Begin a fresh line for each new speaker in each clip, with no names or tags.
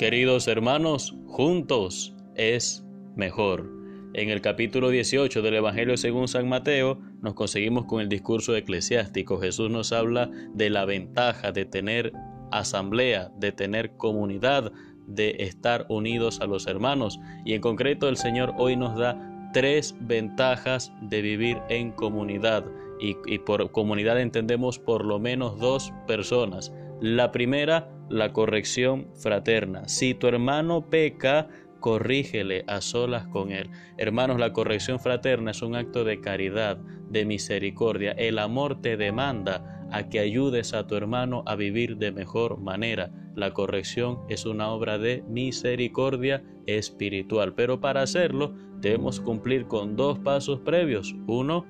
Queridos hermanos, juntos es mejor. En el capítulo 18 del Evangelio según San Mateo nos conseguimos con el discurso eclesiástico. Jesús nos habla de la ventaja de tener asamblea, de tener comunidad, de estar unidos a los hermanos. Y en concreto el Señor hoy nos da tres ventajas de vivir en comunidad. Y, y por comunidad entendemos por lo menos dos personas. La primera, la corrección fraterna. Si tu hermano peca, corrígele a solas con él. Hermanos, la corrección fraterna es un acto de caridad, de misericordia. El amor te demanda a que ayudes a tu hermano a vivir de mejor manera. La corrección es una obra de misericordia espiritual, pero para hacerlo debemos cumplir con dos pasos previos. Uno,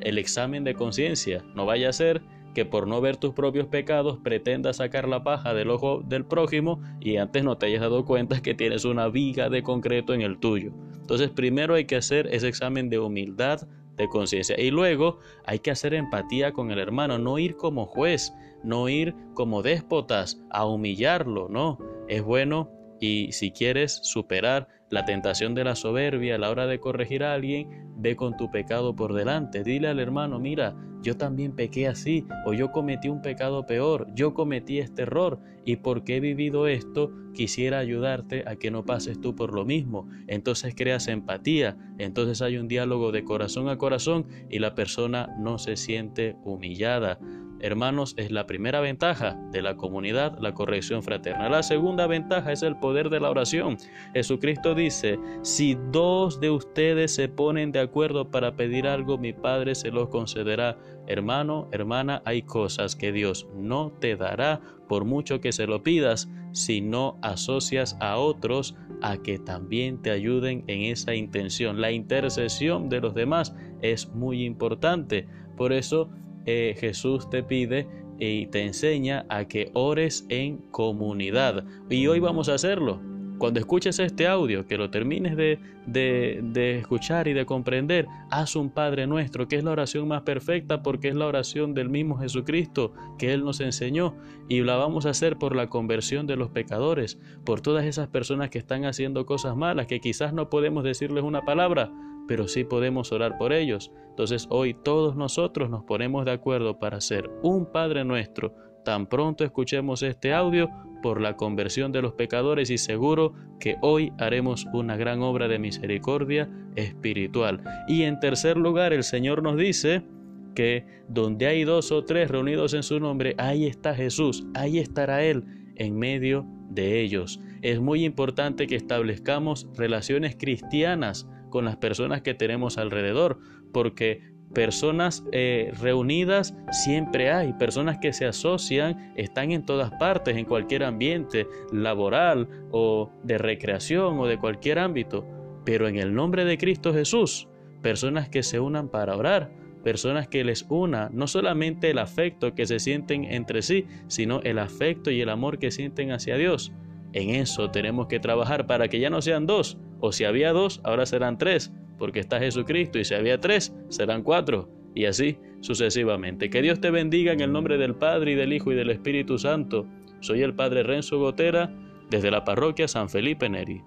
el examen de conciencia. No vaya a ser que por no ver tus propios pecados pretendas sacar la paja del ojo del prójimo y antes no te hayas dado cuenta que tienes una viga de concreto en el tuyo. Entonces primero hay que hacer ese examen de humildad, de conciencia. Y luego hay que hacer empatía con el hermano, no ir como juez, no ir como déspotas a humillarlo, no. Es bueno y si quieres superar la tentación de la soberbia a la hora de corregir a alguien, ve con tu pecado por delante. Dile al hermano, mira, yo también pequé así, o yo cometí un pecado peor, yo cometí este error, y porque he vivido esto, quisiera ayudarte a que no pases tú por lo mismo. Entonces creas empatía, entonces hay un diálogo de corazón a corazón y la persona no se siente humillada. Hermanos, es la primera ventaja de la comunidad, la corrección fraterna. La segunda ventaja es el poder de la oración. Jesucristo dice, si dos de ustedes se ponen de acuerdo para pedir algo, mi Padre se lo concederá. Hermano, hermana, hay cosas que Dios no te dará por mucho que se lo pidas si no asocias a otros a que también te ayuden en esa intención. La intercesión de los demás es muy importante. Por eso eh, Jesús te pide y te enseña a que ores en comunidad. Y hoy vamos a hacerlo. Cuando escuches este audio, que lo termines de, de, escuchar y de comprender, haz un Padre nuestro, que es la oración más perfecta porque es la oración del mismo Jesucristo que Él nos enseñó y la vamos a hacer por la conversión de los pecadores, por todas esas personas que están haciendo cosas malas, que quizás no podemos decirles una palabra, pero sí podemos orar por ellos. Entonces hoy todos nosotros nos ponemos de acuerdo para ser un Padre nuestro. Tan pronto escuchemos este audio por la conversión de los pecadores y seguro que hoy haremos una gran obra de misericordia espiritual. Y en tercer lugar, el Señor nos dice que donde hay dos o tres reunidos en su nombre, ahí está Jesús, ahí estará Él en medio de ellos. Es muy importante que establezcamos relaciones cristianas con las personas que tenemos alrededor, porque personas eh, reunidas siempre hay, personas que se asocian, están en todas partes, en cualquier ambiente laboral o de recreación o de cualquier ámbito, pero en el nombre de Cristo Jesús, personas que se unan para orar, personas que les una no solamente el afecto que se sienten entre sí, sino el afecto y el amor que sienten hacia Dios. En eso tenemos que trabajar para que ya no sean dos, o si había dos, ahora serán tres, porque está Jesucristo, y si había tres, serán cuatro, y así sucesivamente. Que Dios te bendiga en el nombre del Padre y del Hijo y del Espíritu Santo. Soy el Padre Renzo Gotera, desde la parroquia San Felipe Neri.